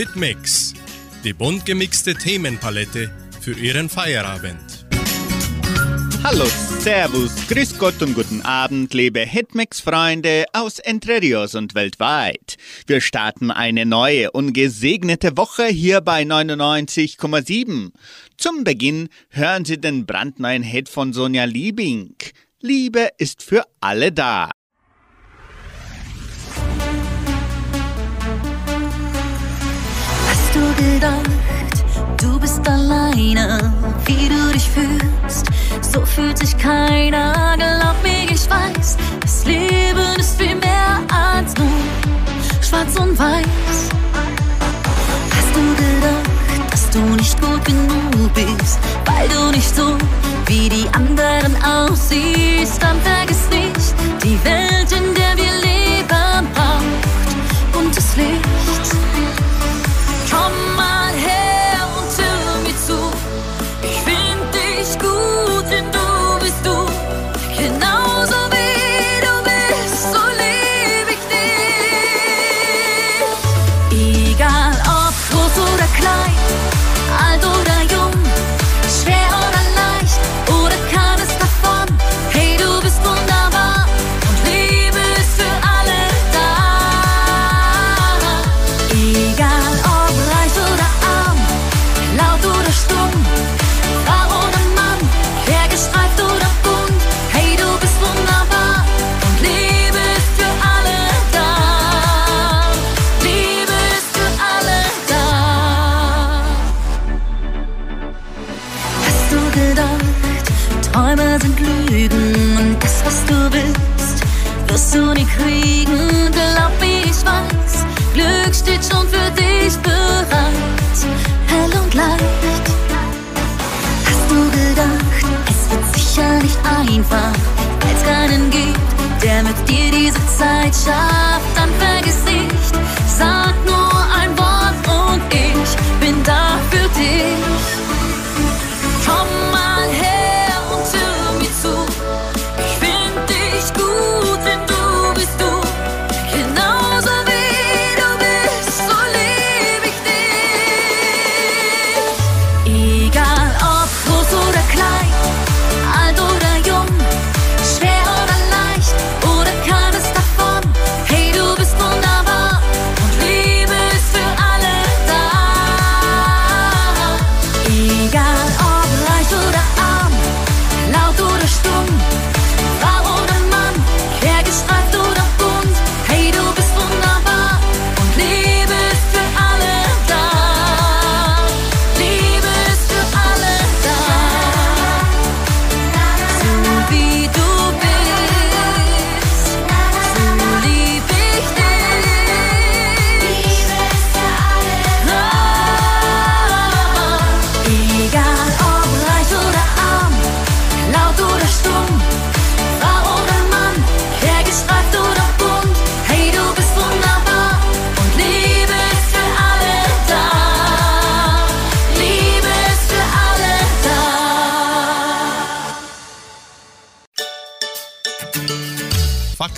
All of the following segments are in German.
Hitmix, die bunt gemixte Themenpalette für Ihren Feierabend. Hallo, Servus, Grüß Gott und guten Abend, liebe Hitmix-Freunde aus Entre Rios und weltweit. Wir starten eine neue und gesegnete Woche hier bei 99,7. Zum Beginn hören Sie den brandneuen Hit von Sonja Liebing. Liebe ist für alle da. Gedacht, du bist alleine, wie du dich fühlst? So fühlt sich keiner, glaub mir, ich weiß, das Leben ist viel mehr als nur schwarz und weiß. Hast du gedacht, dass du nicht gut genug bist, weil du nicht so wie die anderen aussiehst? Dann vergiss nicht, die Welt, in der wir leben, Glück steht schon für dich bereit, hell und leicht. Hast du gedacht, es wird sicher nicht einfach, weil es keinen gibt, der mit dir diese Zeit schafft? Dann vergiss nicht, sag nur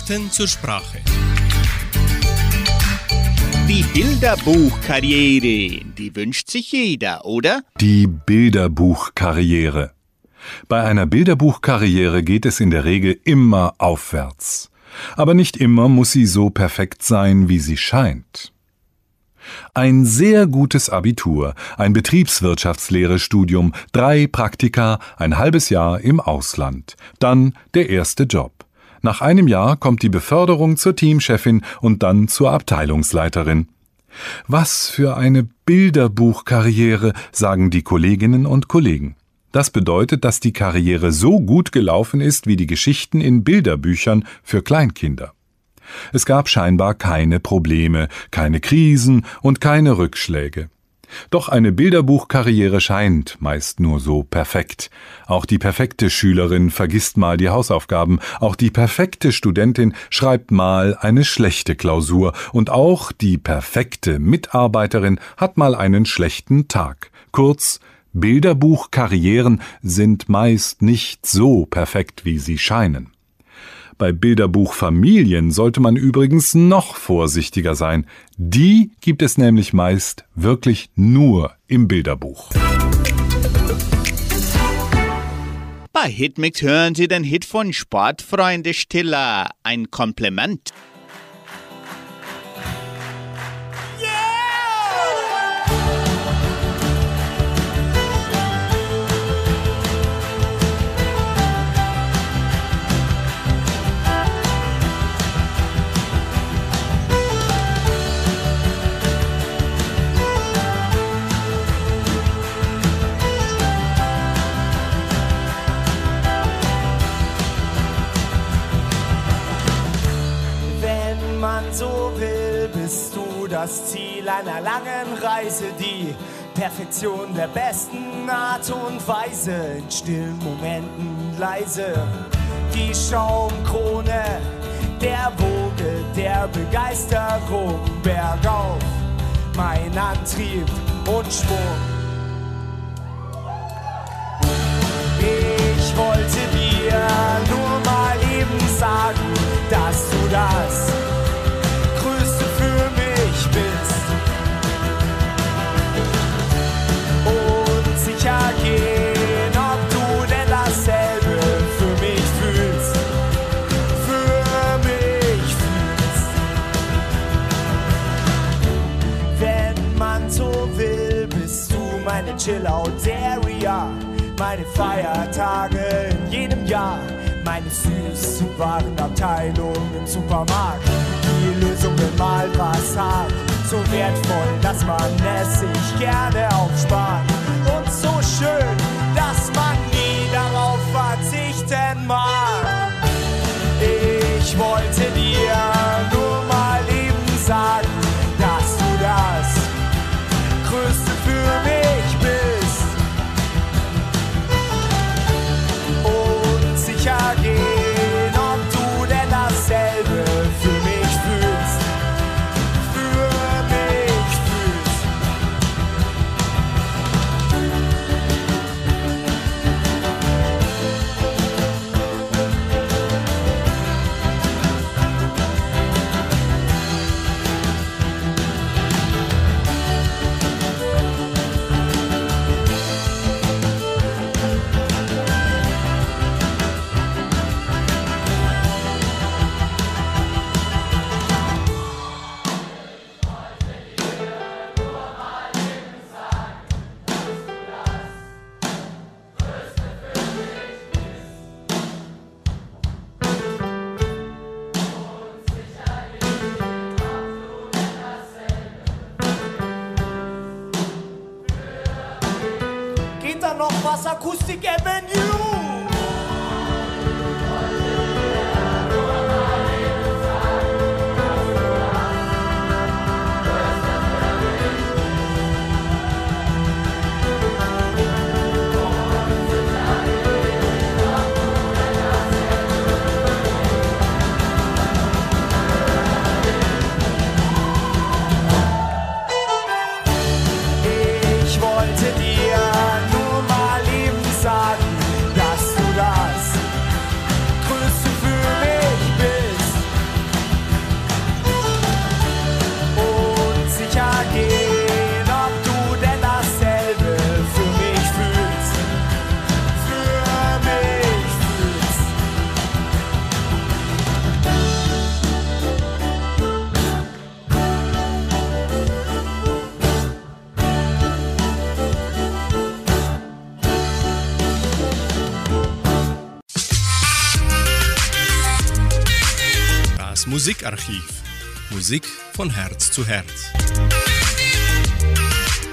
Fakten zur Sprache. Die Bilderbuchkarriere, die wünscht sich jeder, oder? Die Bilderbuchkarriere. Bei einer Bilderbuchkarriere geht es in der Regel immer aufwärts. Aber nicht immer muss sie so perfekt sein, wie sie scheint. Ein sehr gutes Abitur, ein Betriebswirtschaftslehre-Studium, drei Praktika, ein halbes Jahr im Ausland, dann der erste Job. Nach einem Jahr kommt die Beförderung zur Teamchefin und dann zur Abteilungsleiterin. Was für eine Bilderbuchkarriere, sagen die Kolleginnen und Kollegen. Das bedeutet, dass die Karriere so gut gelaufen ist wie die Geschichten in Bilderbüchern für Kleinkinder. Es gab scheinbar keine Probleme, keine Krisen und keine Rückschläge. Doch eine Bilderbuchkarriere scheint meist nur so perfekt. Auch die perfekte Schülerin vergisst mal die Hausaufgaben, auch die perfekte Studentin schreibt mal eine schlechte Klausur und auch die perfekte Mitarbeiterin hat mal einen schlechten Tag. Kurz, Bilderbuchkarrieren sind meist nicht so perfekt, wie sie scheinen. Bei Bilderbuchfamilien sollte man übrigens noch vorsichtiger sein. Die gibt es nämlich meist wirklich nur im Bilderbuch. Bei Hitmix hören Sie den Hit von Sportfreunde Stiller. Ein Kompliment. Das Ziel einer langen Reise, die Perfektion der besten Art und Weise, in stillen Momenten leise, die Schaumkrone der Woge der Begeisterung bergauf, mein Antrieb und Schwung. Ich wollte dir nur mal eben sagen, dass du das Chill-Out-Area. Meine Feiertage in jedem Jahr. Meine süßen Warenabteilung im Supermarkt. Die Lösung, wenn mal was hat. So wertvoll, dass man es sich gerne aufspart. Schön, dass man nie darauf verzichten mag. Ich wollte dir nur mal eben sagen, Musikarchiv. Musik von Herz zu Herz.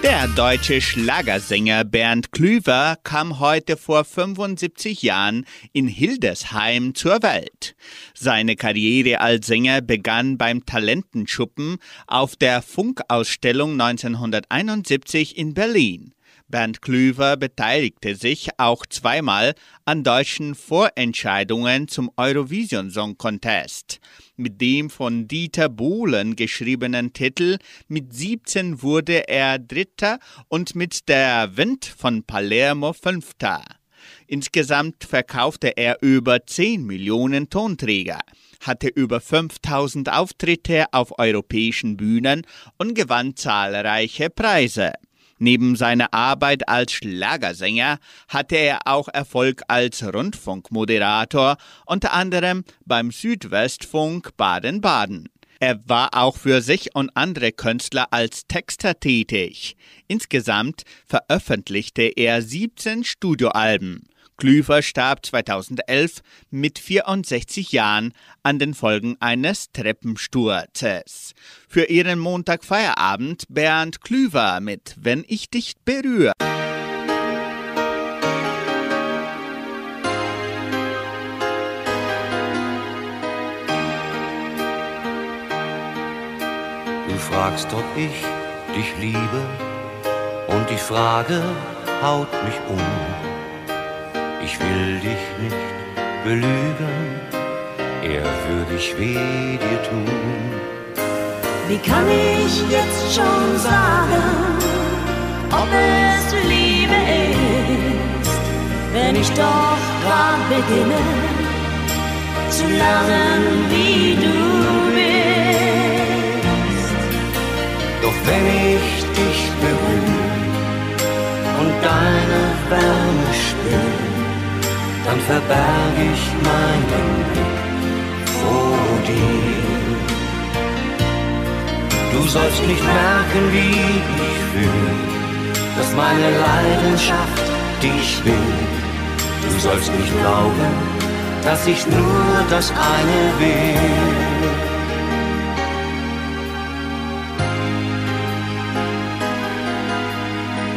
Der deutsche Schlagersänger Bernd Klüver kam heute vor 75 Jahren in Hildesheim zur Welt. Seine Karriere als Sänger begann beim Talentenschuppen auf der Funkausstellung 1971 in Berlin. Bernd Klüver beteiligte sich auch zweimal an deutschen Vorentscheidungen zum Eurovision Song Contest. Mit dem von Dieter Bohlen geschriebenen Titel Mit 17 wurde er Dritter und mit Der Wind von Palermo Fünfter. Insgesamt verkaufte er über 10 Millionen Tonträger, hatte über 5000 Auftritte auf europäischen Bühnen und gewann zahlreiche Preise. Neben seiner Arbeit als Schlagersänger hatte er auch Erfolg als Rundfunkmoderator, unter anderem beim Südwestfunk Baden-Baden. Er war auch für sich und andere Künstler als Texter tätig. Insgesamt veröffentlichte er 17 Studioalben. Klüver starb 2011 mit 64 Jahren an den Folgen eines Treppensturzes. Für ihren Montagfeierabend Bernd Klüver mit Wenn ich dich berühre. Du fragst, ob ich dich liebe und die Frage haut mich um ich will dich nicht belügen, er würde ich weh dir tun. Wie kann ich jetzt schon sagen, ob es Liebe ist, wenn ich doch grad beginne zu lernen, wie du bist? Doch wenn ich dich berühre und deine Wärme spüre, dann verberg ich meinen Blick vor dir. Du sollst nicht merken, wie ich fühle, dass meine Leidenschaft dich will. Du sollst nicht glauben, dass ich nur das eine will.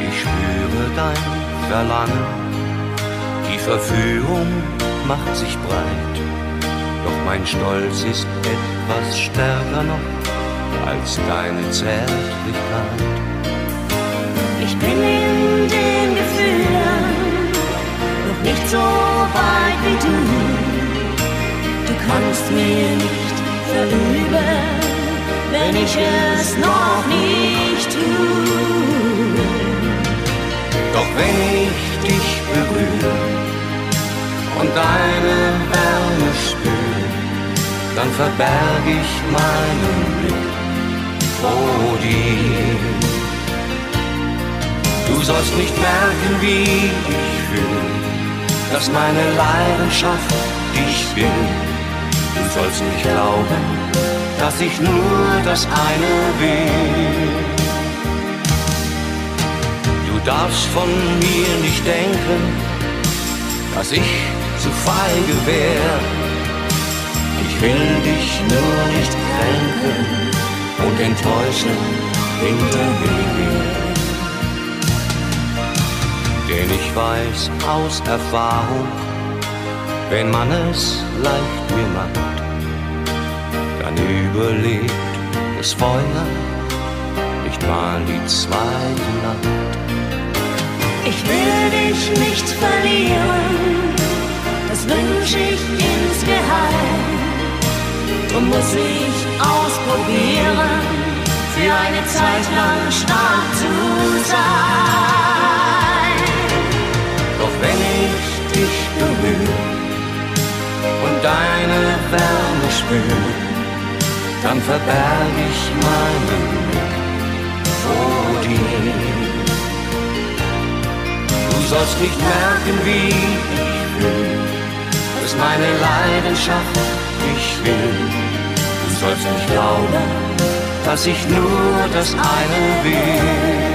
Ich spüre dein Verlangen Verführung macht sich breit, doch mein Stolz ist etwas stärker noch als deine Zärtlichkeit. Ich bin in den Gefühlen noch nicht so weit wie du. Du kannst mir nicht verüben, wenn ich es noch nicht tue. Doch wenn ich dich berühre, und deine Wärme spür, dann verberg ich meinen Blick vor dir. Du sollst nicht merken, wie ich fühl, dass meine Leidenschaft dich will. Du sollst nicht glauben, dass ich nur das eine will. Du darfst von mir nicht denken, dass ich zu feige wär. Ich will dich nur nicht kränken und enttäuschen hinterher. Denn ich weiß aus Erfahrung, wenn man es leicht mir macht, dann überlebt das Feuer nicht mal die zweite Nacht. Ich will dich nicht verlieren das wünsch ich insgeheim. Drum muss ich ausprobieren, für eine Zeit lang stark zu sein. Doch wenn ich dich berühre und deine Wärme spüre, dann verberg ich meinen Blick vor dir. Du sollst nicht merken, wie ich fühle ist meine Leidenschaft, ich will. Du sollst nicht glauben, dass ich nur das eine will.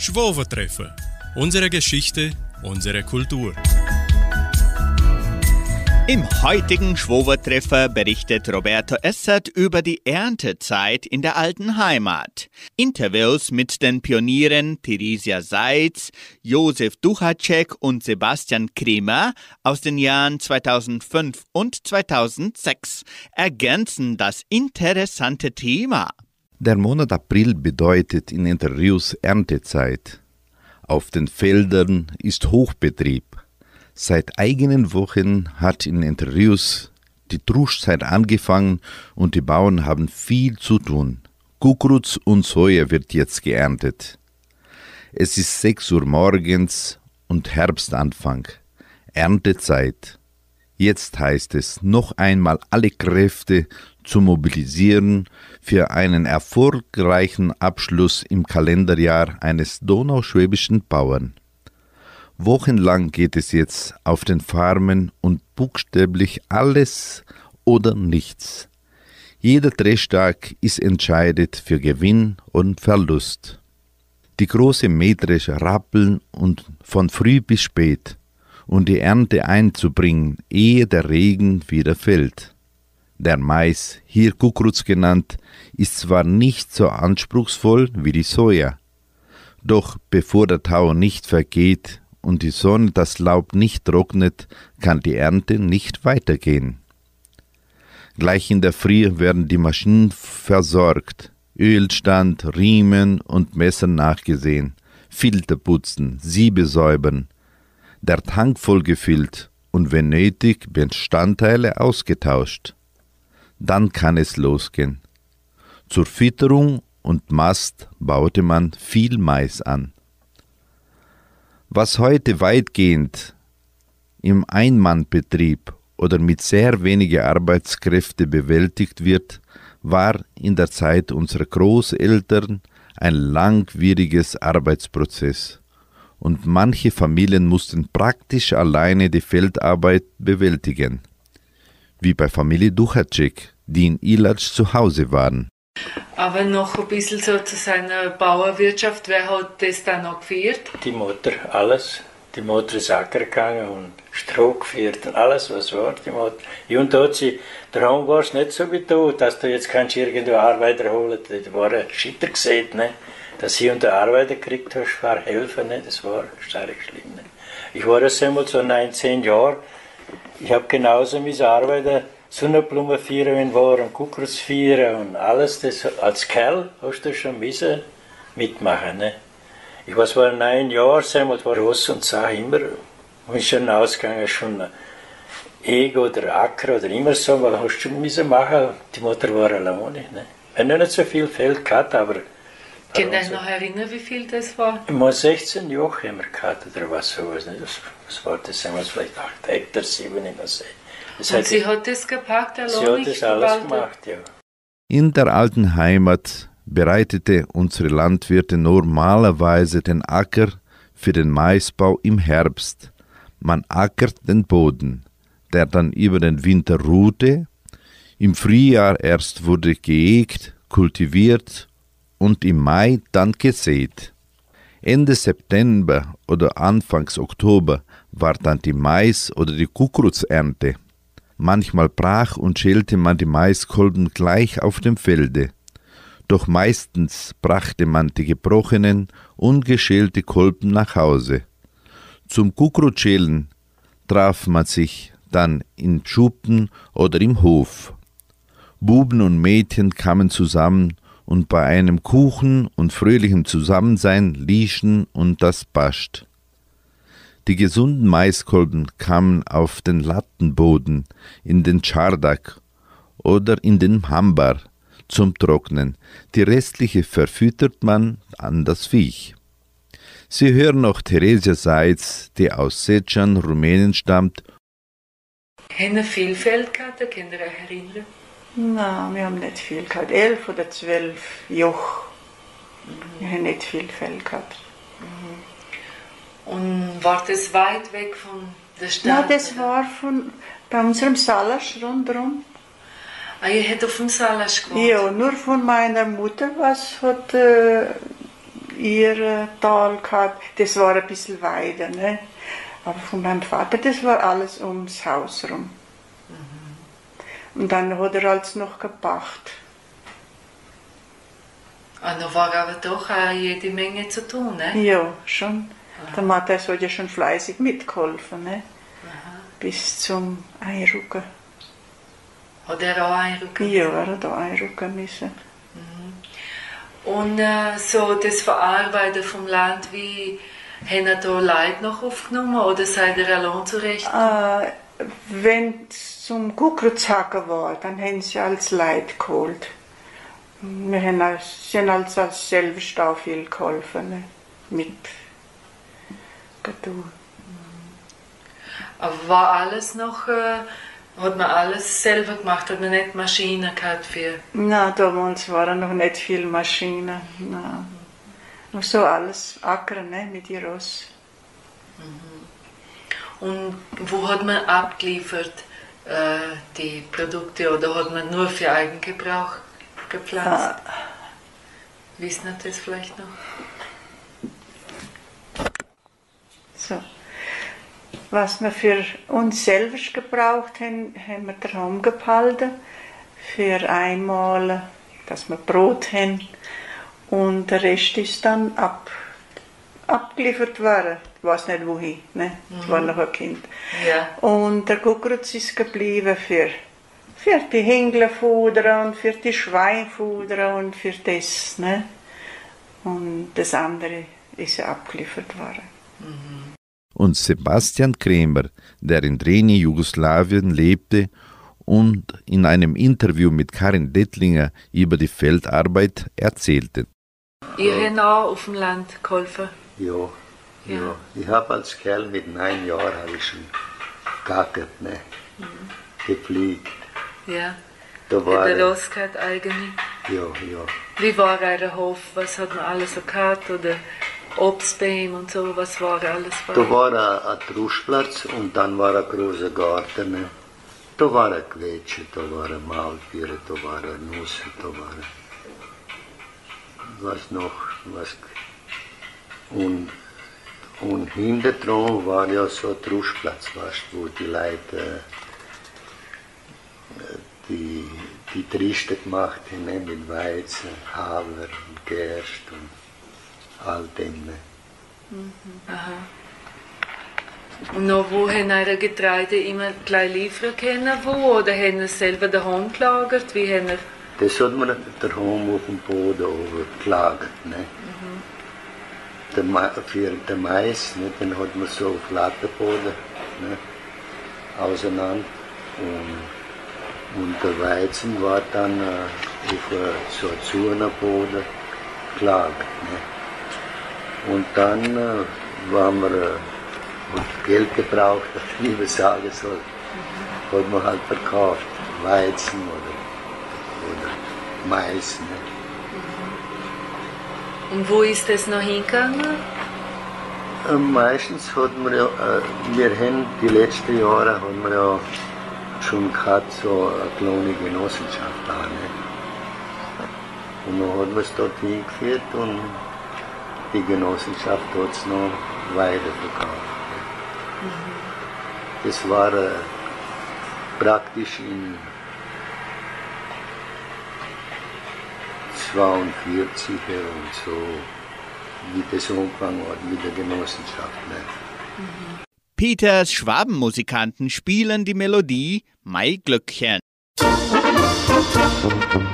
Schwovertreffen. Unsere Geschichte, unsere Kultur. Im heutigen Schwovertreffer berichtet Roberto Essert über die Erntezeit in der alten Heimat. Interviews mit den Pionieren Theresia Seitz, Josef Duchacek und Sebastian Kremer aus den Jahren 2005 und 2006 ergänzen das interessante Thema. Der Monat April bedeutet in Interviews Erntezeit. Auf den Feldern ist Hochbetrieb. Seit eigenen Wochen hat in Entre die Truschzeit angefangen und die Bauern haben viel zu tun. Kukuruz und Soja wird jetzt geerntet. Es ist sechs Uhr morgens und Herbstanfang. Erntezeit. Jetzt heißt es, noch einmal alle Kräfte zu mobilisieren für einen erfolgreichen Abschluss im Kalenderjahr eines donauschwäbischen Bauern. Wochenlang geht es jetzt auf den Farmen und buchstäblich alles oder nichts. Jeder Drehtag ist entscheidend für Gewinn und Verlust. Die große Mähdrescher rappeln und von früh bis spät und die Ernte einzubringen, ehe der Regen wieder fällt. Der Mais, hier Kukuruz genannt, ist zwar nicht so anspruchsvoll wie die Soja, doch bevor der Tau nicht vergeht und die Sonne das Laub nicht trocknet, kann die Ernte nicht weitergehen. Gleich in der Früh werden die Maschinen versorgt, Ölstand, Riemen und Messer nachgesehen, Filter putzen, Siebe säubern, der Tank vollgefüllt und wenn nötig Bestandteile ausgetauscht. Dann kann es losgehen. Zur Fütterung und Mast baute man viel Mais an. Was heute weitgehend im Einmannbetrieb oder mit sehr weniger Arbeitskräfte bewältigt wird, war in der Zeit unserer Großeltern ein langwieriges Arbeitsprozess und manche Familien mussten praktisch alleine die Feldarbeit bewältigen, wie bei Familie Duchacek, die in Ilac zu Hause waren. Aber noch ein bisschen so zu seiner Bauerwirtschaft, wer hat das dann noch geführt? Die Mutter, alles. Die Mutter ist Acker gegangen und Stroh geführt und alles, was war. Die Mutter. Und da hat sie, darum war es nicht so wie du, dass du jetzt kannst irgendwo Arbeiter holen. Da war ein Schitter gesehen, ne? dass hier und der Arbeiter gekriegt hast, war helfen, ne? das war stark schlimm. Ne? Ich war das einmal so 19 Jahre, ich habe genauso mit Arbeiter Sonnenblumen feiern waren, Kuckucks feiern und alles das. Als Kerl hast du schon müssen mitmachen. Ne? Ich war zwar neun Jahre, einmal war groß und sah immer, bin schon ausgegangen, schon Ego oder Acker oder immer so, weil hast du müssen machen, die Mutter war alleine. Ne? Wir haben nicht so viel Feld gehabt, aber Könnt ihr euch noch erinnern, wie viel das war? Immer 16 Jahre haben wir gehabt oder was sowas. Ne? Das, was war das? Wir vielleicht 8 Hektar, 7, ich weiß nicht. Und sie hat das gepackt, allein Sie hat das alles gemacht, ja. In der alten Heimat bereitete unsere Landwirte normalerweise den Acker für den Maisbau im Herbst. Man ackert den Boden, der dann über den Winter ruhte. Im Frühjahr erst wurde geägt, kultiviert und im Mai dann gesät. Ende September oder Anfangs Oktober war dann die Mais- oder die Kukuruzernte. Manchmal brach und schälte man die Maiskolben gleich auf dem Felde. Doch meistens brachte man die gebrochenen, ungeschälte Kolben nach Hause. Zum Kukuruzschälen traf man sich dann in Schuppen oder im Hof. Buben und Mädchen kamen zusammen und bei einem Kuchen und fröhlichem Zusammensein lieschen und das pascht. Die gesunden Maiskolben kamen auf den Lattenboden, in den Czardak oder in den Hambar zum Trocknen, die restliche verfüttert man an das Viech. Sie hören noch Theresia Seitz, die aus Sechan, Rumänien stammt. Haben viel Feld gehabt, könnt ihr euch erinnern? Nein, wir haben nicht viel gehabt. Elf oder zwölf Joch. Mhm. Wir haben nicht viel Fell gehabt. Mhm. Und war das weit weg von der Stadt? Nein, das war von, bei unserem Salasch rundherum. Ah, ihr hättet auf dem Salasch gewohnt? Ja, nur von meiner Mutter, was hat äh, ihr äh, Tal gehabt. Das war ein bisschen weiter, ne? Aber von meinem Vater, das war alles ums Haus rum. Und dann hat er alles noch gepacht. Und da war aber doch auch jede Menge zu tun, ne? Ja, schon. Aha. Der Matthias hat ja schon fleißig mitgeholfen, ne? Aha. Bis zum Einrücken. Hat er auch einrücken Ja, er hat auch einrücken müssen. Mhm. Und äh, so das Verarbeiten vom Land, wie Haben ihr da Leute noch aufgenommen oder seid ihr allein zurecht? Äh, wenn es zum Kuckuckshacken war, dann haben sie als Leid geholt. Wir haben als, sind als, als selbst auch viel geholfen. Ne? Mit getan. Aber war alles noch, äh, hat man alles selber gemacht, hat man nicht Maschinen gehabt für... Na, damals waren noch nicht viele Maschinen. Na. Nur so alles ackern ne, mit den Ross. Und wo hat man abgeliefert äh, die Produkte oder hat man nur für Eigengebrauch gepflanzt? Wissen Sie das vielleicht noch? So. Was wir für uns selber gebraucht haben, haben wir daheim gehalten. Für einmal, dass wir Brot haben. Und der Rest ist dann ab, abgeliefert worden. Ich weiß nicht wohin, ne? Ich war noch ein Kind. Ja. Und der Kuckucks ist geblieben für, für die Hänglerfuder und für die Schweinfuder und für das, ne? Und das andere ist ja abgeliefert worden. Und Sebastian Kremer, der in Dreni, Jugoslawien lebte und in einem Interview mit Karin Dettlinger über die Feldarbeit erzählte. Ihr habt auch auf dem Land geholfen? Ja, ja. Ja. Ich habe als Kerl mit neun Jahren habe ich schon gackert, ne? gepflegt. Ja. Da war, Der ja, Ross gehabt eigene. ja. Wie war euer Hof? Was hat man alles so gehabt? Oder Obstbäume und so? Was war alles? bei Da war ein, ein Truschplatz und dann war ein großer Garten. Da war ein Quetsche, da war ein Maultiere, da war ein Nuss, da war was noch, was und, und hinter dran war ja so ein Truschplatz, weißt, wo die Leute äh, die, die Triste gemacht haben mit Weizen, Hafer und Gerst und all dem. Und noch wo haben eure Getreide immer gleich liefern können? Wo? Oder haben ihr es selber daheim gelagert? Wie haben ihr... Das hat man daheim auf dem Boden oben gelagert. Ne? Der Ma für den Mais, ne, den hat man so auf Lattenboden ne, auseinander. Und, und der Weizen war dann äh, auf äh, so einem Boden gelagert. Ne? Und dann äh, waren wir, äh, Geld gebraucht, wie man sagen soll, hat man halt verkauft. Weizen oder oder Mais. Ne? Und wo ist das noch hingegangen? Äh, Meistens hat man ja, äh, wir haben die letzten Jahre haben wir ja schon gehabt, so eine kleine Genossenschaft auch, ne? Und dann hat man es dort hingeführt und die Genossenschaft hat es noch weiterverkauft. Ne? Das war äh, praktisch in 42 und so, wie das angefangen hat mit der Genossenschaft. Ne? Peters Schwabenmusikanten spielen die Melodie Mai Glöckchen. Wenn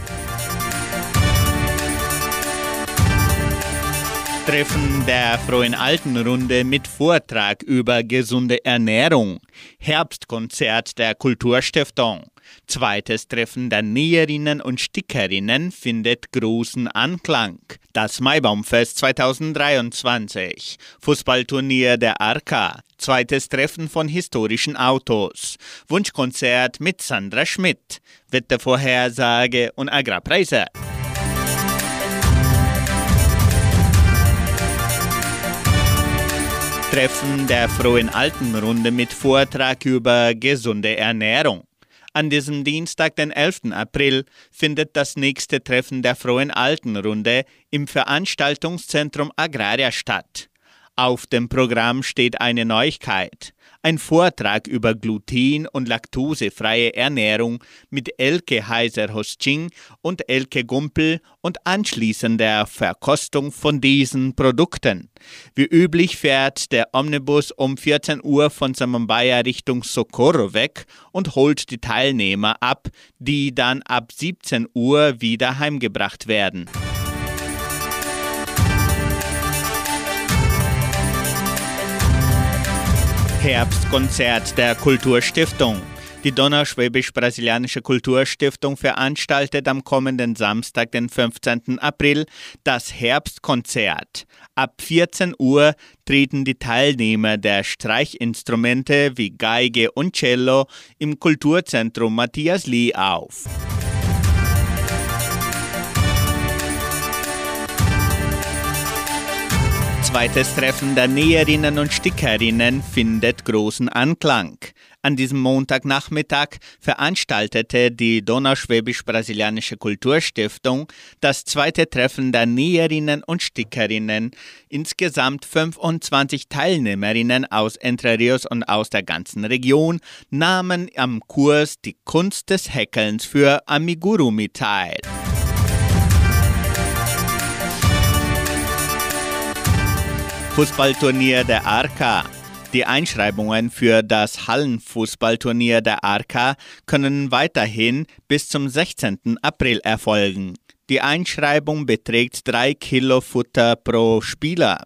Treffen der Frohen Altenrunde mit Vortrag über gesunde Ernährung. Herbstkonzert der Kulturstiftung. Zweites Treffen der Näherinnen und Stickerinnen findet großen Anklang. Das Maibaumfest 2023. Fußballturnier der Arca. Zweites Treffen von historischen Autos. Wunschkonzert mit Sandra Schmidt. Wettervorhersage und Agrarpreise. Treffen der Frohen Altenrunde mit Vortrag über gesunde Ernährung. An diesem Dienstag, den 11. April, findet das nächste Treffen der Frohen Altenrunde im Veranstaltungszentrum Agraria statt. Auf dem Programm steht eine Neuigkeit. Ein Vortrag über gluten- und laktosefreie Ernährung mit Elke Heiser-Hosting und Elke Gumpel und anschließender Verkostung von diesen Produkten. Wie üblich fährt der Omnibus um 14 Uhr von Samambaya Richtung Socorro weg und holt die Teilnehmer ab, die dann ab 17 Uhr wieder heimgebracht werden. Herbstkonzert der Kulturstiftung. Die Donauschwäbisch-Brasilianische Kulturstiftung veranstaltet am kommenden Samstag, den 15. April, das Herbstkonzert. Ab 14 Uhr treten die Teilnehmer der Streichinstrumente wie Geige und Cello im Kulturzentrum Matthias Lee auf. Zweites Treffen der Näherinnen und Stickerinnen findet großen Anklang. An diesem Montagnachmittag veranstaltete die Donauschwäbisch-Brasilianische Kulturstiftung das zweite Treffen der Näherinnen und Stickerinnen. Insgesamt 25 Teilnehmerinnen aus Entre Rios und aus der ganzen Region nahmen am Kurs die Kunst des Häkelns für Amigurumi teil. Fußballturnier der Arca. Die Einschreibungen für das Hallenfußballturnier der Arca können weiterhin bis zum 16. April erfolgen. Die Einschreibung beträgt 3 Kilo Futter pro Spieler.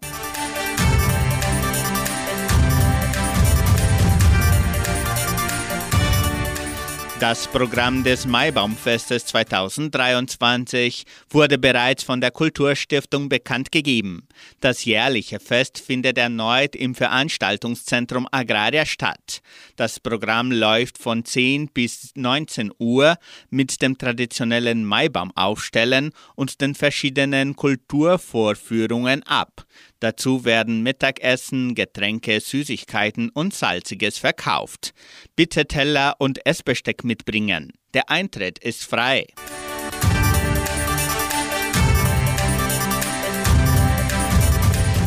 Das Programm des Maibaumfestes 2023 wurde bereits von der Kulturstiftung bekannt gegeben. Das jährliche Fest findet erneut im Veranstaltungszentrum Agraria statt. Das Programm läuft von 10 bis 19 Uhr mit dem traditionellen Maibaumaufstellen und den verschiedenen Kulturvorführungen ab. Dazu werden Mittagessen, Getränke, Süßigkeiten und Salziges verkauft. Bitte Teller und Essbesteck mitbringen. Der Eintritt ist frei.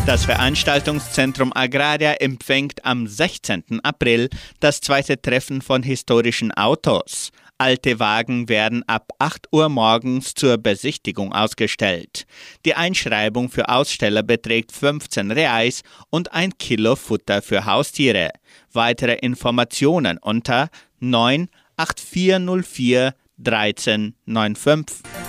Das Veranstaltungszentrum Agraria empfängt am 16. April das zweite Treffen von historischen Autos. Alte Wagen werden ab 8 Uhr morgens zur Besichtigung ausgestellt. Die Einschreibung für Aussteller beträgt 15 Reais und ein Kilo Futter für Haustiere. Weitere Informationen unter 98404 1395.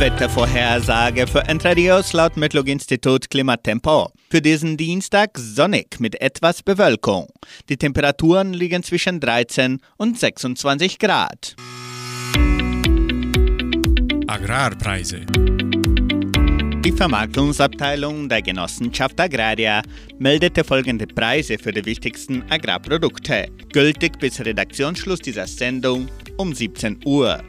Wettervorhersage für Entre Rios laut Metlog-Institut Klimatempo. Für diesen Dienstag sonnig mit etwas Bewölkung. Die Temperaturen liegen zwischen 13 und 26 Grad. Agrarpreise. Die Vermarktungsabteilung der Genossenschaft Agraria meldete folgende Preise für die wichtigsten Agrarprodukte, gültig bis Redaktionsschluss dieser Sendung um 17 Uhr.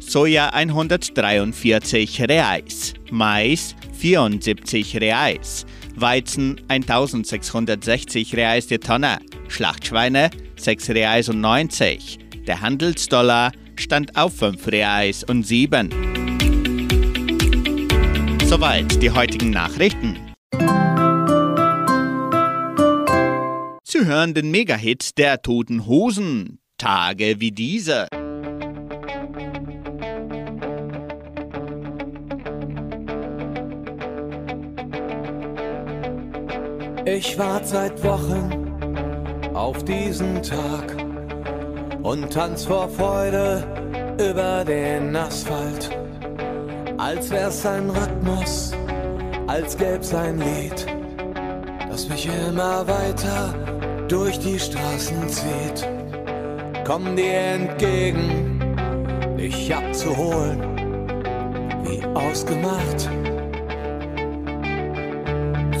Soja 143 Reais, Mais 74 Reais, Weizen 1660 Reais die Tonne, Schlachtschweine 6 Reais und 90. Der Handelsdollar stand auf 5 Reais und 7. Soweit die heutigen Nachrichten. Sie hören den Megahit der Toten Hosen. Tage wie diese. Ich wart seit Wochen auf diesen Tag und tanz vor Freude über den Asphalt. Als wär's ein Rhythmus, als gäb's ein Lied, das mich immer weiter durch die Straßen zieht. Komm dir entgegen, dich abzuholen, wie ausgemacht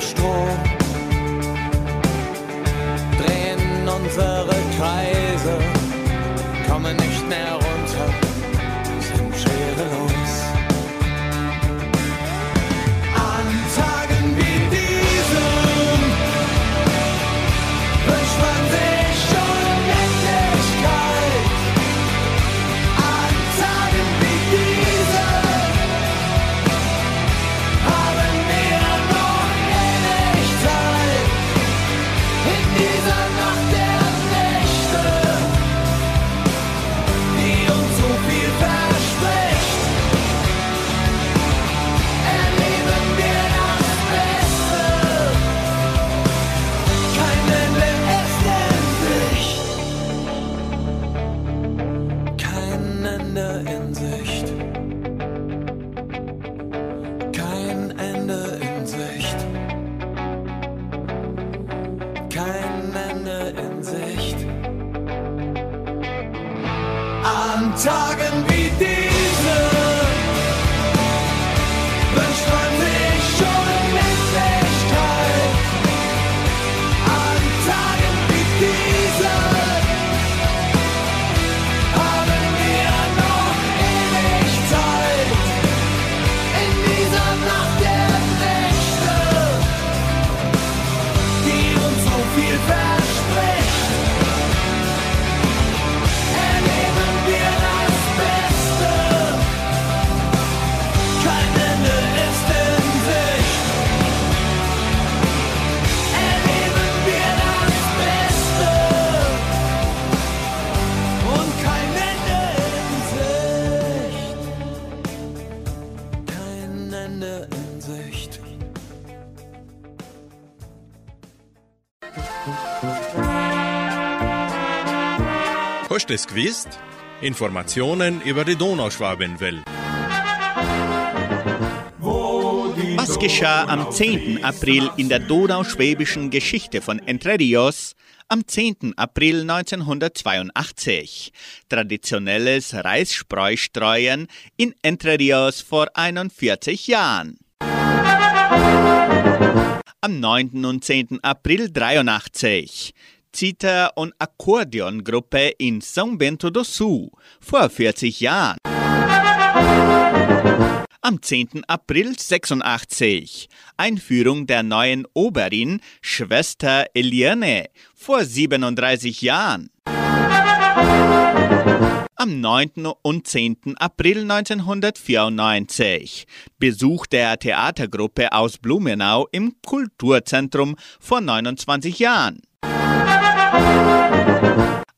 Strom, drehen unsere Kreise, kommen nicht mehr Hast du es gewusst? Informationen über die Donauschwabenwelle. Was geschah am 10. April in der donauschwäbischen Geschichte von Entre Rios? Am 10. April 1982. Traditionelles Reisspreustreuen in Entre Rios vor 41 Jahren. Am 9. und 10. April 83. Zither- und Akkordeongruppe in São Bento do Sul vor 40 Jahren. Am 10. April 86. Einführung der neuen Oberin Schwester Eliane vor 37 Jahren. Am 9. und 10. April 1994. Besuch der Theatergruppe aus Blumenau im Kulturzentrum vor 29 Jahren.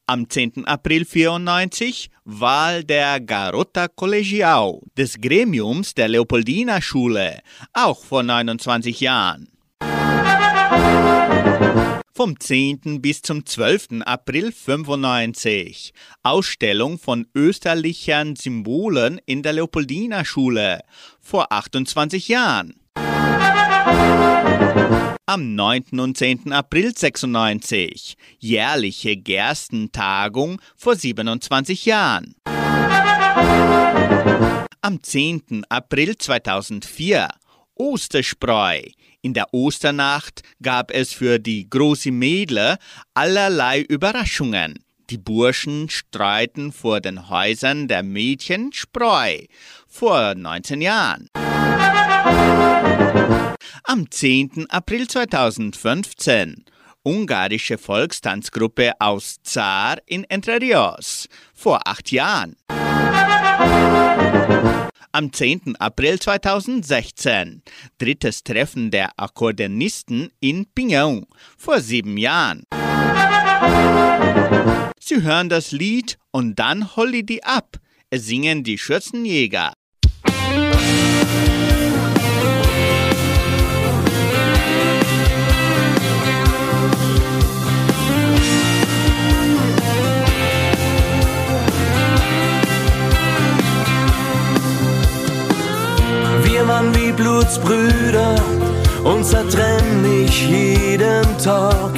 Am 10. April 94 Wahl der Garota Collegial des Gremiums der Leopoldina Schule, auch vor 29 Jahren. Vom 10. bis zum 12. April 95 Ausstellung von österlichen Symbolen in der Leopoldina Schule vor 28 Jahren. Am 9. und 10. April 96 jährliche Gerstentagung vor 27 Jahren. Am 10. April 2004 Osterspreu. In der Osternacht gab es für die große Mädle allerlei Überraschungen. Die Burschen streuten vor den Häusern der Mädchen Spreu vor 19 Jahren. Am 10. April 2015 ungarische Volkstanzgruppe aus Zar in Entre Rios vor acht Jahren. Am 10. April 2016 drittes Treffen der Akkordeonisten in Pinhão vor sieben Jahren. Sie hören das Lied und dann Holly die ab. Es singen die Schürzenjäger. Waren wie Blutsbrüder und zertrennen nicht jeden Tag.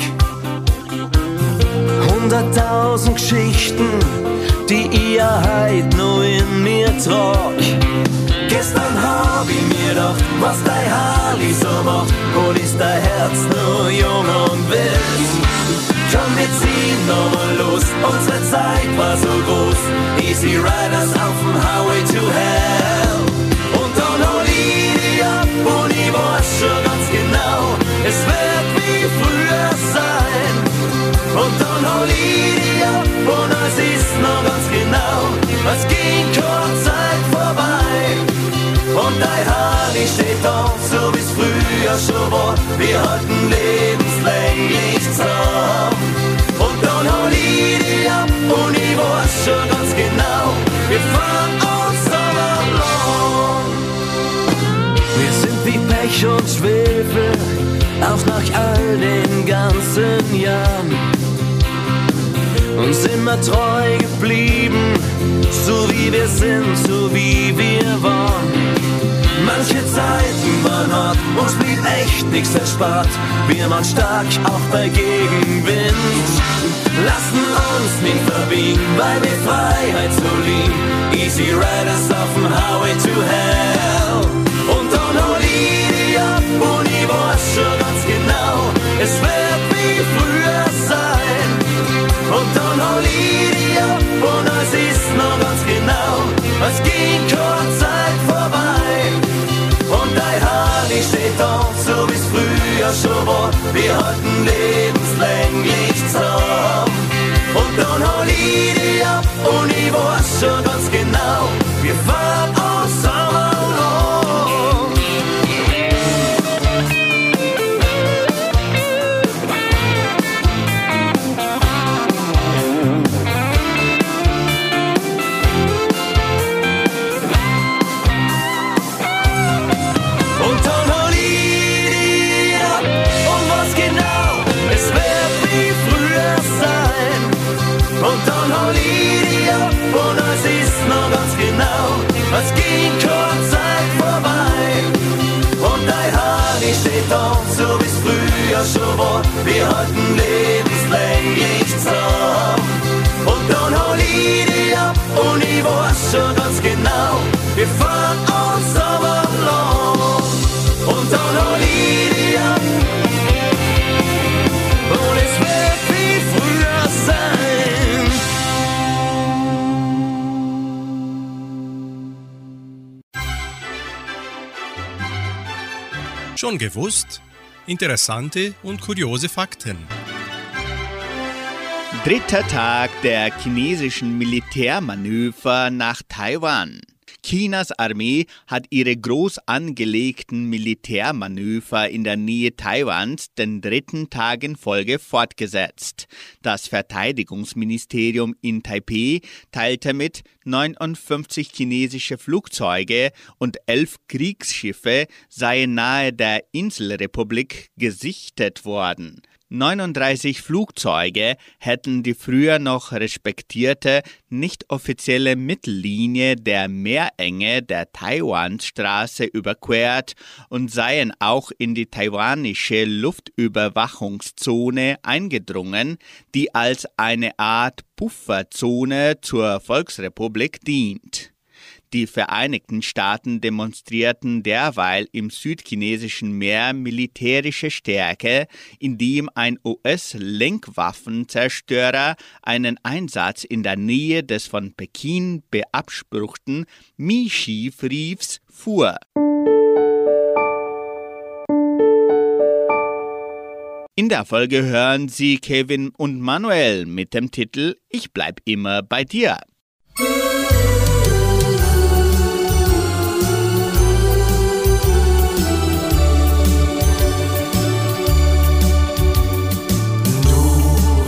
Hunderttausend Geschichten, die ihr heut nur in mir trag. Gestern hab ich mir gedacht, was dein Harley so macht, und ist dein Herz nur jung und wild. Komm, wir ziehen nochmal los, unsere Zeit war so groß. Easy Riders auf dem Highway to Hell. Weiß schon ganz genau, es wird wie früher sein. Und dann hol ich dich ab und es ist noch ganz genau, es ging kurz Zeit vorbei. Und dein Harley steht da, so wie's früher schon war, wir halten lebenslänglich zusammen. Und dann hol ich dich ab und ich weiß schon ganz genau, wir fahren uns Pech und Schwefel, auch nach all den ganzen Jahren. Uns immer treu geblieben, so wie wir sind, so wie wir waren. Manche Zeiten waren hart, uns blieb echt nichts erspart. Wir waren stark, auch bei Gegenwind. lassen uns nicht verbiegen, weil wir Freiheit so lieben. Easy Riders auf dem Highway to Hell. Es wird wie früher sein. Und dann hol ich die ab und es ist noch ganz genau, es geht keine Zeit vorbei. Und dein Harley steht da, so wie's früher schon war, wir halten lebenslänglich zusammen. Und dann hol ich die ab und ich weiß schon ganz genau, wir fahren uns zusammen es ging keine Zeit vorbei. Und dein Harley steht da, so wie's früher schon war, wir halten lebenslänglich zusammen. Und dann hol ich die ab und ich weiß schon ganz genau, wir fahren Schon gewusst? Interessante und kuriose Fakten. Dritter Tag der chinesischen Militärmanöver nach Taiwan. Chinas Armee hat ihre groß angelegten Militärmanöver in der Nähe Taiwans den dritten Tag in Folge fortgesetzt. Das Verteidigungsministerium in Taipeh teilte mit, 59 chinesische Flugzeuge und 11 Kriegsschiffe seien nahe der Inselrepublik gesichtet worden. 39 Flugzeuge hätten die früher noch respektierte, nicht offizielle Mittellinie der Meerenge der Taiwanstraße überquert und seien auch in die taiwanische Luftüberwachungszone eingedrungen, die als eine Art Pufferzone zur Volksrepublik dient. Die Vereinigten Staaten demonstrierten derweil im südchinesischen Meer militärische Stärke, indem ein US-Lenkwaffenzerstörer einen Einsatz in der Nähe des von Peking beabspruchten Mishi-Reefs fuhr. In der Folge hören Sie Kevin und Manuel mit dem Titel Ich bleib immer bei dir.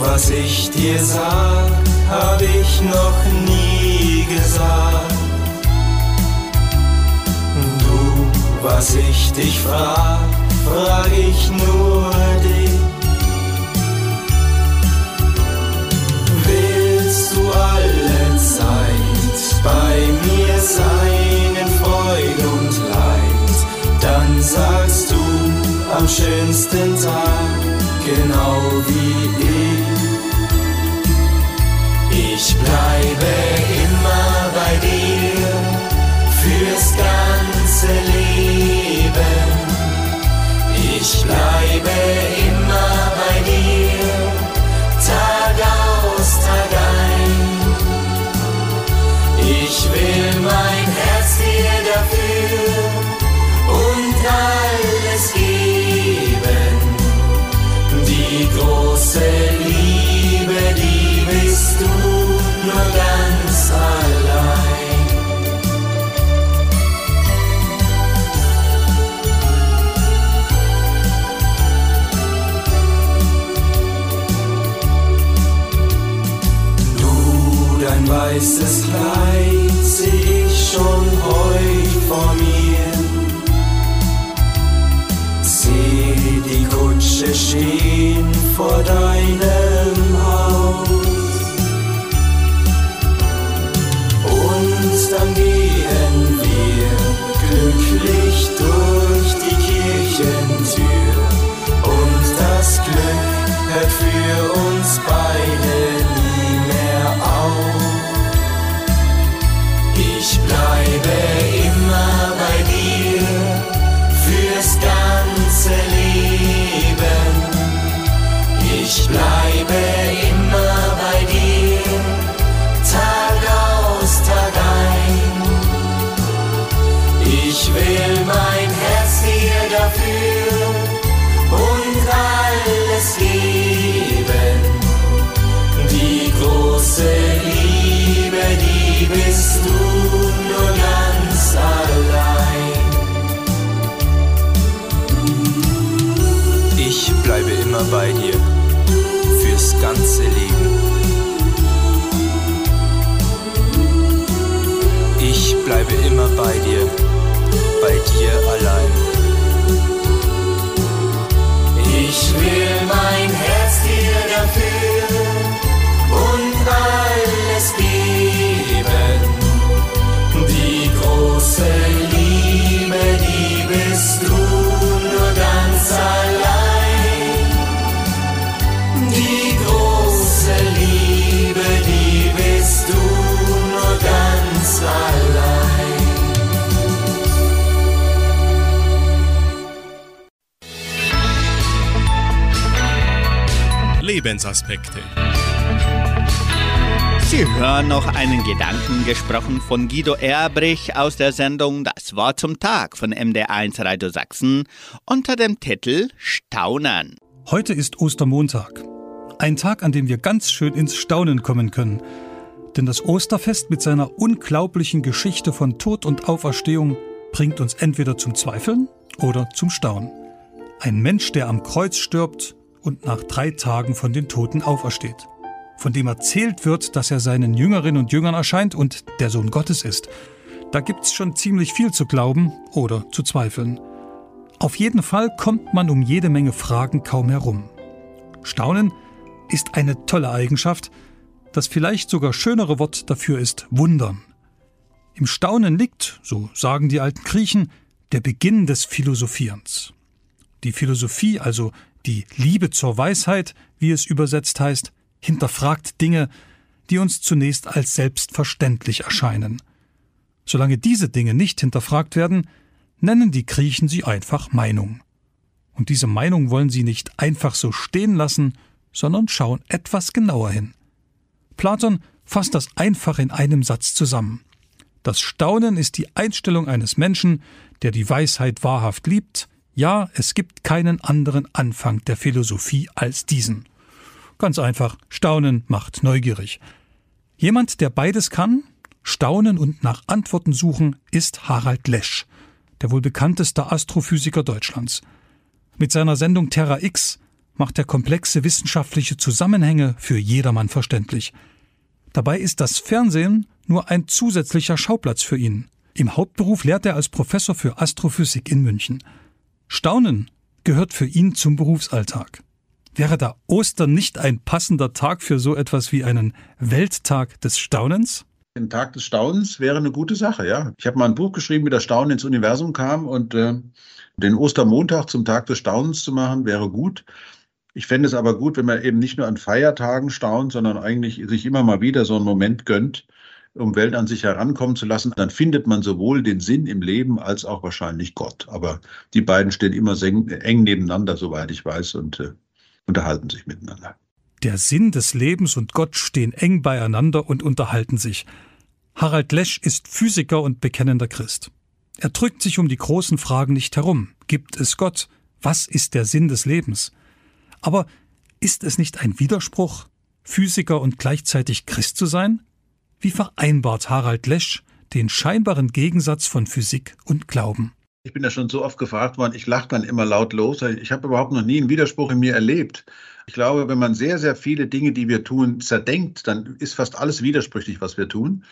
Was ich dir sag, hab ich noch nie gesagt. Du, was ich dich frag, frag ich nur dich. Willst du alle Zeit bei mir sein in Freude und Leid, dann sagst du am schönsten Tag, genau wie ich. Bleibe immer bei dir fürs ganze Leben. Ich bleibe stehen vor deinem du ganz allein. Ich bleibe immer bei dir, fürs ganze Leben. Ich bleibe immer bei dir, bei dir allein. Ich will mein Lebensaspekte. Sie hören noch einen Gedanken gesprochen von Guido Erbrich aus der Sendung Das Wort zum Tag von MD1 Radio Sachsen unter dem Titel Staunen. Heute ist Ostermontag. Ein Tag, an dem wir ganz schön ins Staunen kommen können. Denn das Osterfest mit seiner unglaublichen Geschichte von Tod und Auferstehung bringt uns entweder zum Zweifeln oder zum Staunen. Ein Mensch, der am Kreuz stirbt und nach drei Tagen von den Toten aufersteht. Von dem erzählt wird, dass er seinen Jüngerinnen und Jüngern erscheint und der Sohn Gottes ist. Da gibt's schon ziemlich viel zu glauben oder zu zweifeln. Auf jeden Fall kommt man um jede Menge Fragen kaum herum. Staunen ist eine tolle Eigenschaft. Das vielleicht sogar schönere Wort dafür ist Wundern. Im Staunen liegt, so sagen die alten Griechen, der Beginn des Philosophierens. Die Philosophie, also die Liebe zur Weisheit, wie es übersetzt heißt, hinterfragt Dinge, die uns zunächst als selbstverständlich erscheinen. Solange diese Dinge nicht hinterfragt werden, nennen die Griechen sie einfach Meinung. Und diese Meinung wollen sie nicht einfach so stehen lassen, sondern schauen etwas genauer hin. Platon fasst das einfach in einem Satz zusammen. Das Staunen ist die Einstellung eines Menschen, der die Weisheit wahrhaft liebt, ja, es gibt keinen anderen Anfang der Philosophie als diesen. Ganz einfach, Staunen macht neugierig. Jemand, der beides kann, Staunen und nach Antworten suchen, ist Harald Lesch, der wohl bekannteste Astrophysiker Deutschlands. Mit seiner Sendung Terra X macht er komplexe wissenschaftliche Zusammenhänge für jedermann verständlich. Dabei ist das Fernsehen nur ein zusätzlicher Schauplatz für ihn. Im Hauptberuf lehrt er als Professor für Astrophysik in München. Staunen gehört für ihn zum Berufsalltag. Wäre da Ostern nicht ein passender Tag für so etwas wie einen Welttag des Staunens? Ein Tag des Staunens wäre eine gute Sache, ja. Ich habe mal ein Buch geschrieben, wie das Staunen ins Universum kam und äh, den Ostermontag zum Tag des Staunens zu machen, wäre gut. Ich fände es aber gut, wenn man eben nicht nur an Feiertagen staunt, sondern eigentlich sich immer mal wieder so einen Moment gönnt, um Welt an sich herankommen zu lassen. Dann findet man sowohl den Sinn im Leben als auch wahrscheinlich Gott. Aber die beiden stehen immer eng nebeneinander, soweit ich weiß, und äh, unterhalten sich miteinander. Der Sinn des Lebens und Gott stehen eng beieinander und unterhalten sich. Harald Lesch ist Physiker und bekennender Christ. Er drückt sich um die großen Fragen nicht herum. Gibt es Gott? Was ist der Sinn des Lebens? Aber ist es nicht ein Widerspruch, Physiker und gleichzeitig Christ zu sein? Wie vereinbart Harald Lesch den scheinbaren Gegensatz von Physik und Glauben? Ich bin ja schon so oft gefragt worden, ich lache dann immer laut los. Ich habe überhaupt noch nie einen Widerspruch in mir erlebt. Ich glaube, wenn man sehr, sehr viele Dinge, die wir tun, zerdenkt, dann ist fast alles widersprüchlich, was wir tun.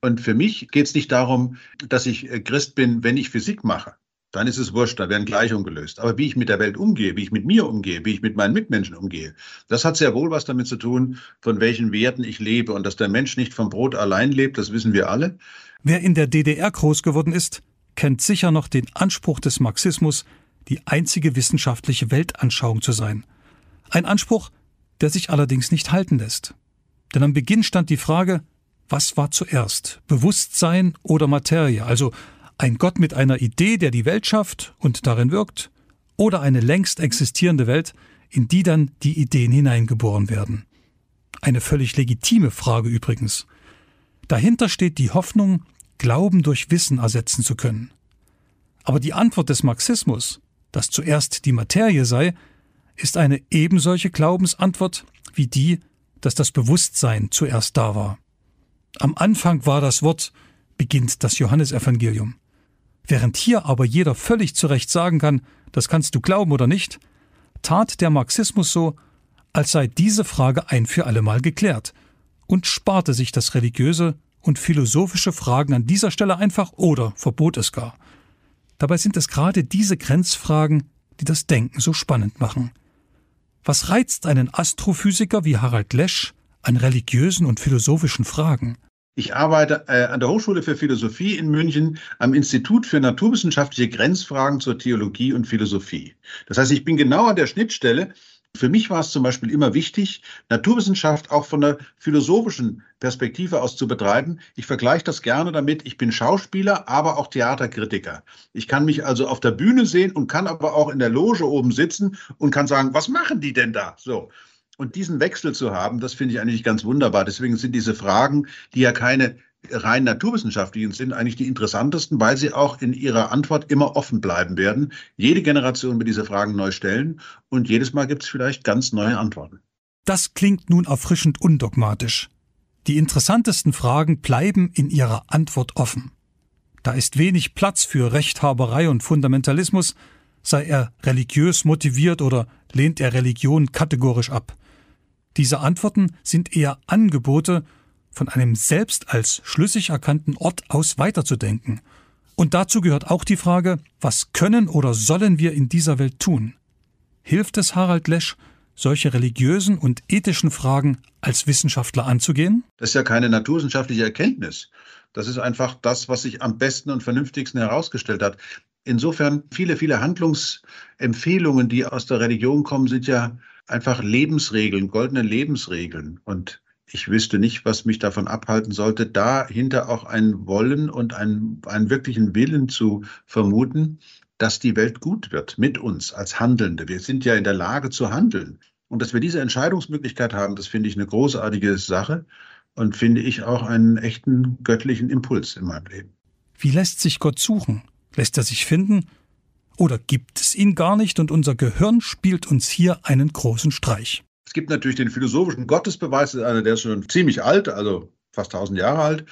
Und für mich geht es nicht darum, dass ich äh, Christ bin, wenn ich Physik mache. Dann ist es wurscht, da werden Gleichungen gelöst. Aber wie ich mit der Welt umgehe, wie ich mit mir umgehe, wie ich mit meinen Mitmenschen umgehe, das hat sehr wohl was damit zu tun, von welchen Werten ich lebe. Und dass der Mensch nicht vom Brot allein lebt, das wissen wir alle. Wer in der DDR groß geworden ist, kennt sicher noch den Anspruch des Marxismus, die einzige wissenschaftliche Weltanschauung zu sein. Ein Anspruch, der sich allerdings nicht halten lässt. Denn am Beginn stand die Frage, was war zuerst, Bewusstsein oder Materie, also ein Gott mit einer Idee, der die Welt schafft und darin wirkt, oder eine längst existierende Welt, in die dann die Ideen hineingeboren werden. Eine völlig legitime Frage übrigens. Dahinter steht die Hoffnung, Glauben durch Wissen ersetzen zu können. Aber die Antwort des Marxismus, dass zuerst die Materie sei, ist eine ebensolche Glaubensantwort wie die, dass das Bewusstsein zuerst da war. Am Anfang war das Wort, beginnt das Johannesevangelium. Während hier aber jeder völlig zu Recht sagen kann, das kannst du glauben oder nicht, tat der Marxismus so, als sei diese Frage ein für allemal geklärt und sparte sich das religiöse und philosophische Fragen an dieser Stelle einfach oder verbot es gar. Dabei sind es gerade diese Grenzfragen, die das Denken so spannend machen. Was reizt einen Astrophysiker wie Harald Lesch an religiösen und philosophischen Fragen? Ich arbeite äh, an der Hochschule für Philosophie in München am Institut für naturwissenschaftliche Grenzfragen zur Theologie und Philosophie. Das heißt, ich bin genau an der Schnittstelle für mich war es zum Beispiel immer wichtig, Naturwissenschaft auch von der philosophischen Perspektive aus zu betreiben. Ich vergleiche das gerne damit, ich bin Schauspieler, aber auch Theaterkritiker. Ich kann mich also auf der Bühne sehen und kann aber auch in der Loge oben sitzen und kann sagen, was machen die denn da? So. Und diesen Wechsel zu haben, das finde ich eigentlich ganz wunderbar. Deswegen sind diese Fragen, die ja keine rein naturwissenschaftlichen sind eigentlich die interessantesten, weil sie auch in ihrer Antwort immer offen bleiben werden. Jede Generation wird diese Fragen neu stellen und jedes Mal gibt es vielleicht ganz neue Antworten. Das klingt nun erfrischend undogmatisch. Die interessantesten Fragen bleiben in ihrer Antwort offen. Da ist wenig Platz für Rechthaberei und Fundamentalismus, sei er religiös motiviert oder lehnt er Religion kategorisch ab. Diese Antworten sind eher Angebote, von einem selbst als schlüssig erkannten Ort aus weiterzudenken. Und dazu gehört auch die Frage, was können oder sollen wir in dieser Welt tun? Hilft es Harald Lesch, solche religiösen und ethischen Fragen als Wissenschaftler anzugehen? Das ist ja keine naturwissenschaftliche Erkenntnis. Das ist einfach das, was sich am besten und vernünftigsten herausgestellt hat. Insofern viele, viele Handlungsempfehlungen, die aus der Religion kommen, sind ja einfach Lebensregeln, goldene Lebensregeln. Und ich wüsste nicht, was mich davon abhalten sollte, dahinter auch ein Wollen und einen, einen wirklichen Willen zu vermuten, dass die Welt gut wird mit uns als Handelnde. Wir sind ja in der Lage zu handeln. Und dass wir diese Entscheidungsmöglichkeit haben, das finde ich eine großartige Sache und finde ich auch einen echten göttlichen Impuls in meinem Leben. Wie lässt sich Gott suchen? Lässt er sich finden? Oder gibt es ihn gar nicht und unser Gehirn spielt uns hier einen großen Streich? Es gibt natürlich den philosophischen Gottesbeweis, der ist schon ziemlich alt, also fast 1000 Jahre alt.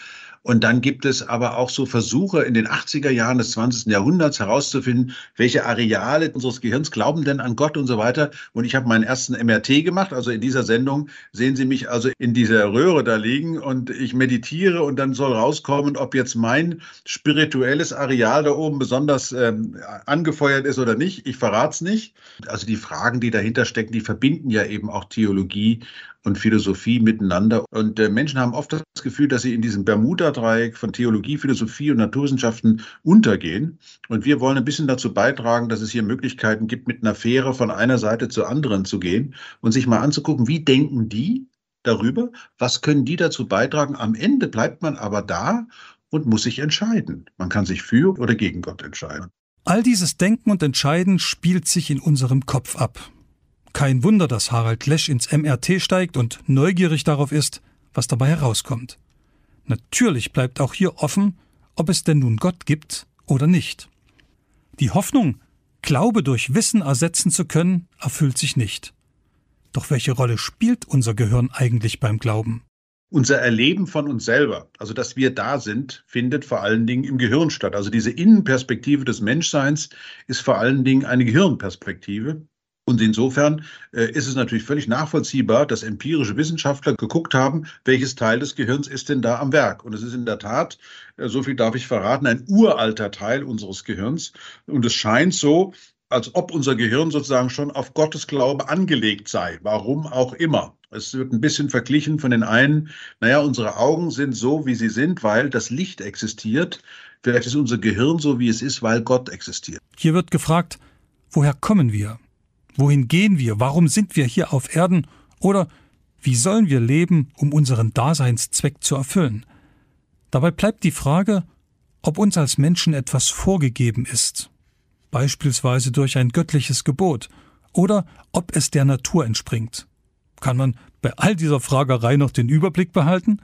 Und dann gibt es aber auch so Versuche in den 80er Jahren des 20. Jahrhunderts herauszufinden, welche Areale unseres Gehirns glauben denn an Gott und so weiter. Und ich habe meinen ersten MRT gemacht. Also in dieser Sendung sehen Sie mich also in dieser Röhre da liegen und ich meditiere und dann soll rauskommen, ob jetzt mein spirituelles Areal da oben besonders ähm, angefeuert ist oder nicht. Ich verrate es nicht. Also die Fragen, die dahinter stecken, die verbinden ja eben auch Theologie und Philosophie miteinander. Und äh, Menschen haben oft das Gefühl, dass sie in diesem Bermuda-Dreieck von Theologie, Philosophie und Naturwissenschaften untergehen. Und wir wollen ein bisschen dazu beitragen, dass es hier Möglichkeiten gibt, mit einer Fähre von einer Seite zur anderen zu gehen und sich mal anzugucken, wie denken die darüber, was können die dazu beitragen. Am Ende bleibt man aber da und muss sich entscheiden. Man kann sich für oder gegen Gott entscheiden. All dieses Denken und Entscheiden spielt sich in unserem Kopf ab. Kein Wunder, dass Harald Lesch ins MRT steigt und neugierig darauf ist, was dabei herauskommt. Natürlich bleibt auch hier offen, ob es denn nun Gott gibt oder nicht. Die Hoffnung, Glaube durch Wissen ersetzen zu können, erfüllt sich nicht. Doch welche Rolle spielt unser Gehirn eigentlich beim Glauben? Unser Erleben von uns selber, also dass wir da sind, findet vor allen Dingen im Gehirn statt. Also diese Innenperspektive des Menschseins ist vor allen Dingen eine Gehirnperspektive. Und insofern äh, ist es natürlich völlig nachvollziehbar, dass empirische Wissenschaftler geguckt haben, welches Teil des Gehirns ist denn da am Werk. Und es ist in der Tat, äh, so viel darf ich verraten, ein uralter Teil unseres Gehirns. Und es scheint so, als ob unser Gehirn sozusagen schon auf Gottes Glaube angelegt sei, warum auch immer. Es wird ein bisschen verglichen von den einen, naja, unsere Augen sind so, wie sie sind, weil das Licht existiert. Vielleicht ist unser Gehirn so, wie es ist, weil Gott existiert. Hier wird gefragt, woher kommen wir? Wohin gehen wir? Warum sind wir hier auf Erden? Oder wie sollen wir leben, um unseren Daseinszweck zu erfüllen? Dabei bleibt die Frage, ob uns als Menschen etwas vorgegeben ist, beispielsweise durch ein göttliches Gebot, oder ob es der Natur entspringt. Kann man bei all dieser Fragerei noch den Überblick behalten?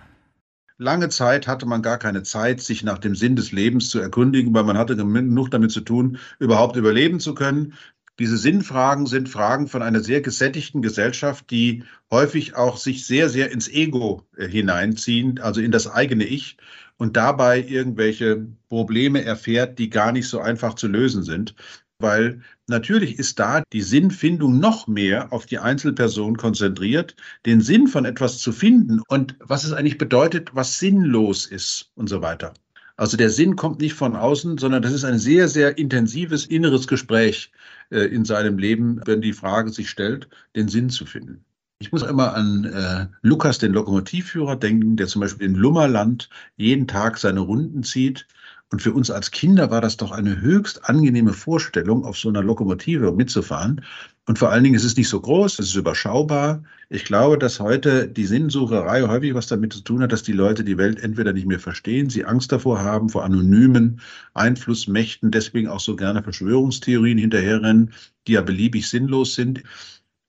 Lange Zeit hatte man gar keine Zeit, sich nach dem Sinn des Lebens zu erkundigen, weil man hatte genug damit zu tun, überhaupt überleben zu können. Diese Sinnfragen sind Fragen von einer sehr gesättigten Gesellschaft, die häufig auch sich sehr, sehr ins Ego äh, hineinziehen, also in das eigene Ich und dabei irgendwelche Probleme erfährt, die gar nicht so einfach zu lösen sind. Weil natürlich ist da die Sinnfindung noch mehr auf die Einzelperson konzentriert, den Sinn von etwas zu finden und was es eigentlich bedeutet, was sinnlos ist und so weiter. Also der Sinn kommt nicht von außen, sondern das ist ein sehr, sehr intensives inneres Gespräch in seinem Leben, wenn die Frage sich stellt, den Sinn zu finden. Ich muss immer an äh, Lukas, den Lokomotivführer, denken, der zum Beispiel in Lummerland jeden Tag seine Runden zieht. Und für uns als Kinder war das doch eine höchst angenehme Vorstellung, auf so einer Lokomotive mitzufahren. Und vor allen Dingen ist es nicht so groß, es ist überschaubar. Ich glaube, dass heute die Sinnsucherei häufig was damit zu tun hat, dass die Leute die Welt entweder nicht mehr verstehen, sie Angst davor haben, vor anonymen Einflussmächten, deswegen auch so gerne Verschwörungstheorien hinterherrennen, die ja beliebig sinnlos sind.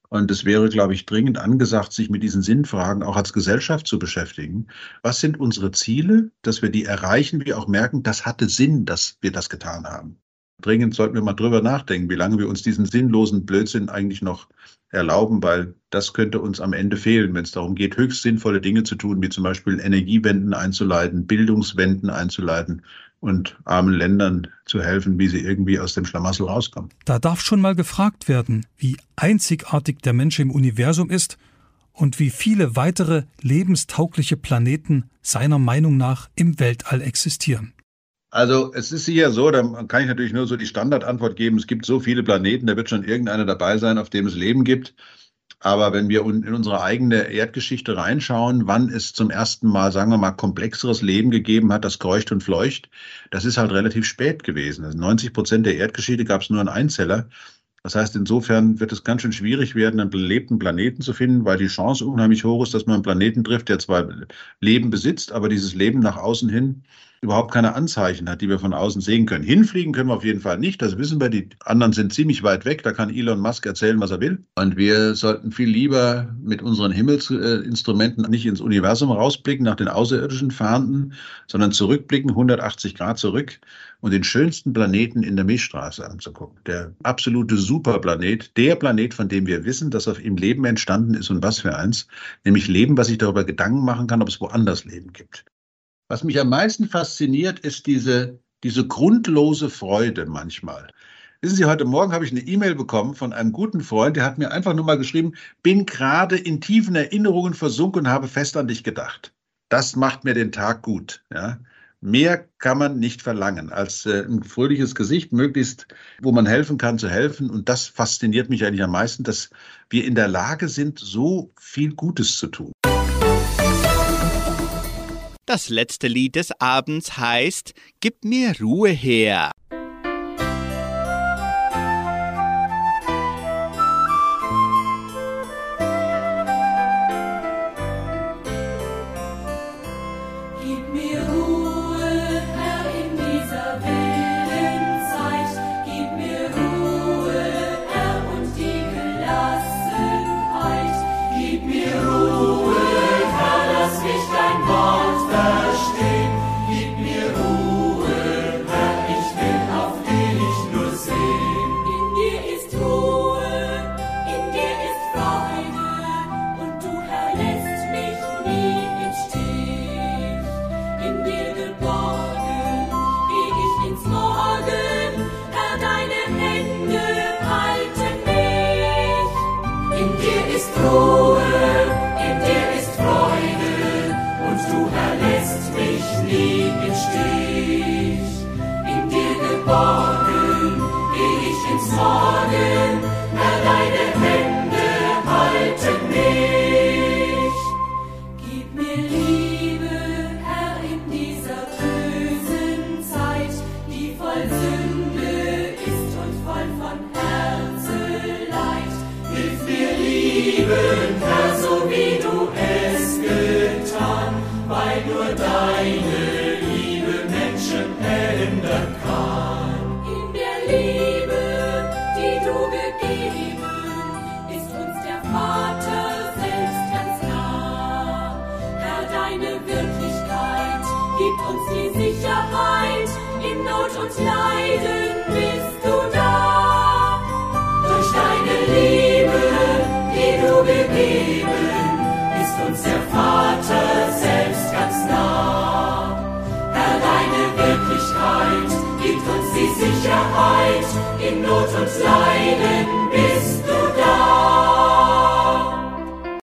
Und es wäre, glaube ich, dringend angesagt, sich mit diesen Sinnfragen auch als Gesellschaft zu beschäftigen. Was sind unsere Ziele, dass wir die erreichen, wir auch merken, das hatte Sinn, dass wir das getan haben. Dringend sollten wir mal drüber nachdenken, wie lange wir uns diesen sinnlosen Blödsinn eigentlich noch erlauben, weil das könnte uns am Ende fehlen, wenn es darum geht, höchst sinnvolle Dinge zu tun, wie zum Beispiel Energiewenden einzuleiten, Bildungswenden einzuleiten und armen Ländern zu helfen, wie sie irgendwie aus dem Schlamassel rauskommen. Da darf schon mal gefragt werden, wie einzigartig der Mensch im Universum ist und wie viele weitere lebenstaugliche Planeten seiner Meinung nach im Weltall existieren. Also es ist sicher so, da kann ich natürlich nur so die Standardantwort geben, es gibt so viele Planeten, da wird schon irgendeiner dabei sein, auf dem es Leben gibt. Aber wenn wir in unsere eigene Erdgeschichte reinschauen, wann es zum ersten Mal, sagen wir mal, komplexeres Leben gegeben hat, das kreucht und fleucht, das ist halt relativ spät gewesen. Also 90 Prozent der Erdgeschichte gab es nur einen Einzeller. Das heißt, insofern wird es ganz schön schwierig werden, einen belebten Planeten zu finden, weil die Chance unheimlich hoch ist, dass man einen Planeten trifft, der zwar Leben besitzt, aber dieses Leben nach außen hin überhaupt keine Anzeichen hat, die wir von außen sehen können. Hinfliegen können wir auf jeden Fall nicht, das wissen wir. Die anderen sind ziemlich weit weg, da kann Elon Musk erzählen, was er will. Und wir sollten viel lieber mit unseren Himmelsinstrumenten nicht ins Universum rausblicken, nach den außerirdischen Fahnden, sondern zurückblicken, 180 Grad zurück und den schönsten Planeten in der Milchstraße anzugucken. Der absolute Superplanet, der Planet, von dem wir wissen, dass auf ihm Leben entstanden ist und was für eins, nämlich Leben, was sich darüber Gedanken machen kann, ob es woanders Leben gibt. Was mich am meisten fasziniert, ist diese, diese grundlose Freude manchmal. Wissen Sie, heute Morgen habe ich eine E-Mail bekommen von einem guten Freund, der hat mir einfach nur mal geschrieben, bin gerade in tiefen Erinnerungen versunken und habe fest an dich gedacht. Das macht mir den Tag gut. Ja. Mehr kann man nicht verlangen, als äh, ein fröhliches Gesicht, möglichst, wo man helfen kann, zu helfen. Und das fasziniert mich eigentlich am meisten, dass wir in der Lage sind, so viel Gutes zu tun. Das letzte Lied des Abends heißt Gib mir Ruhe her.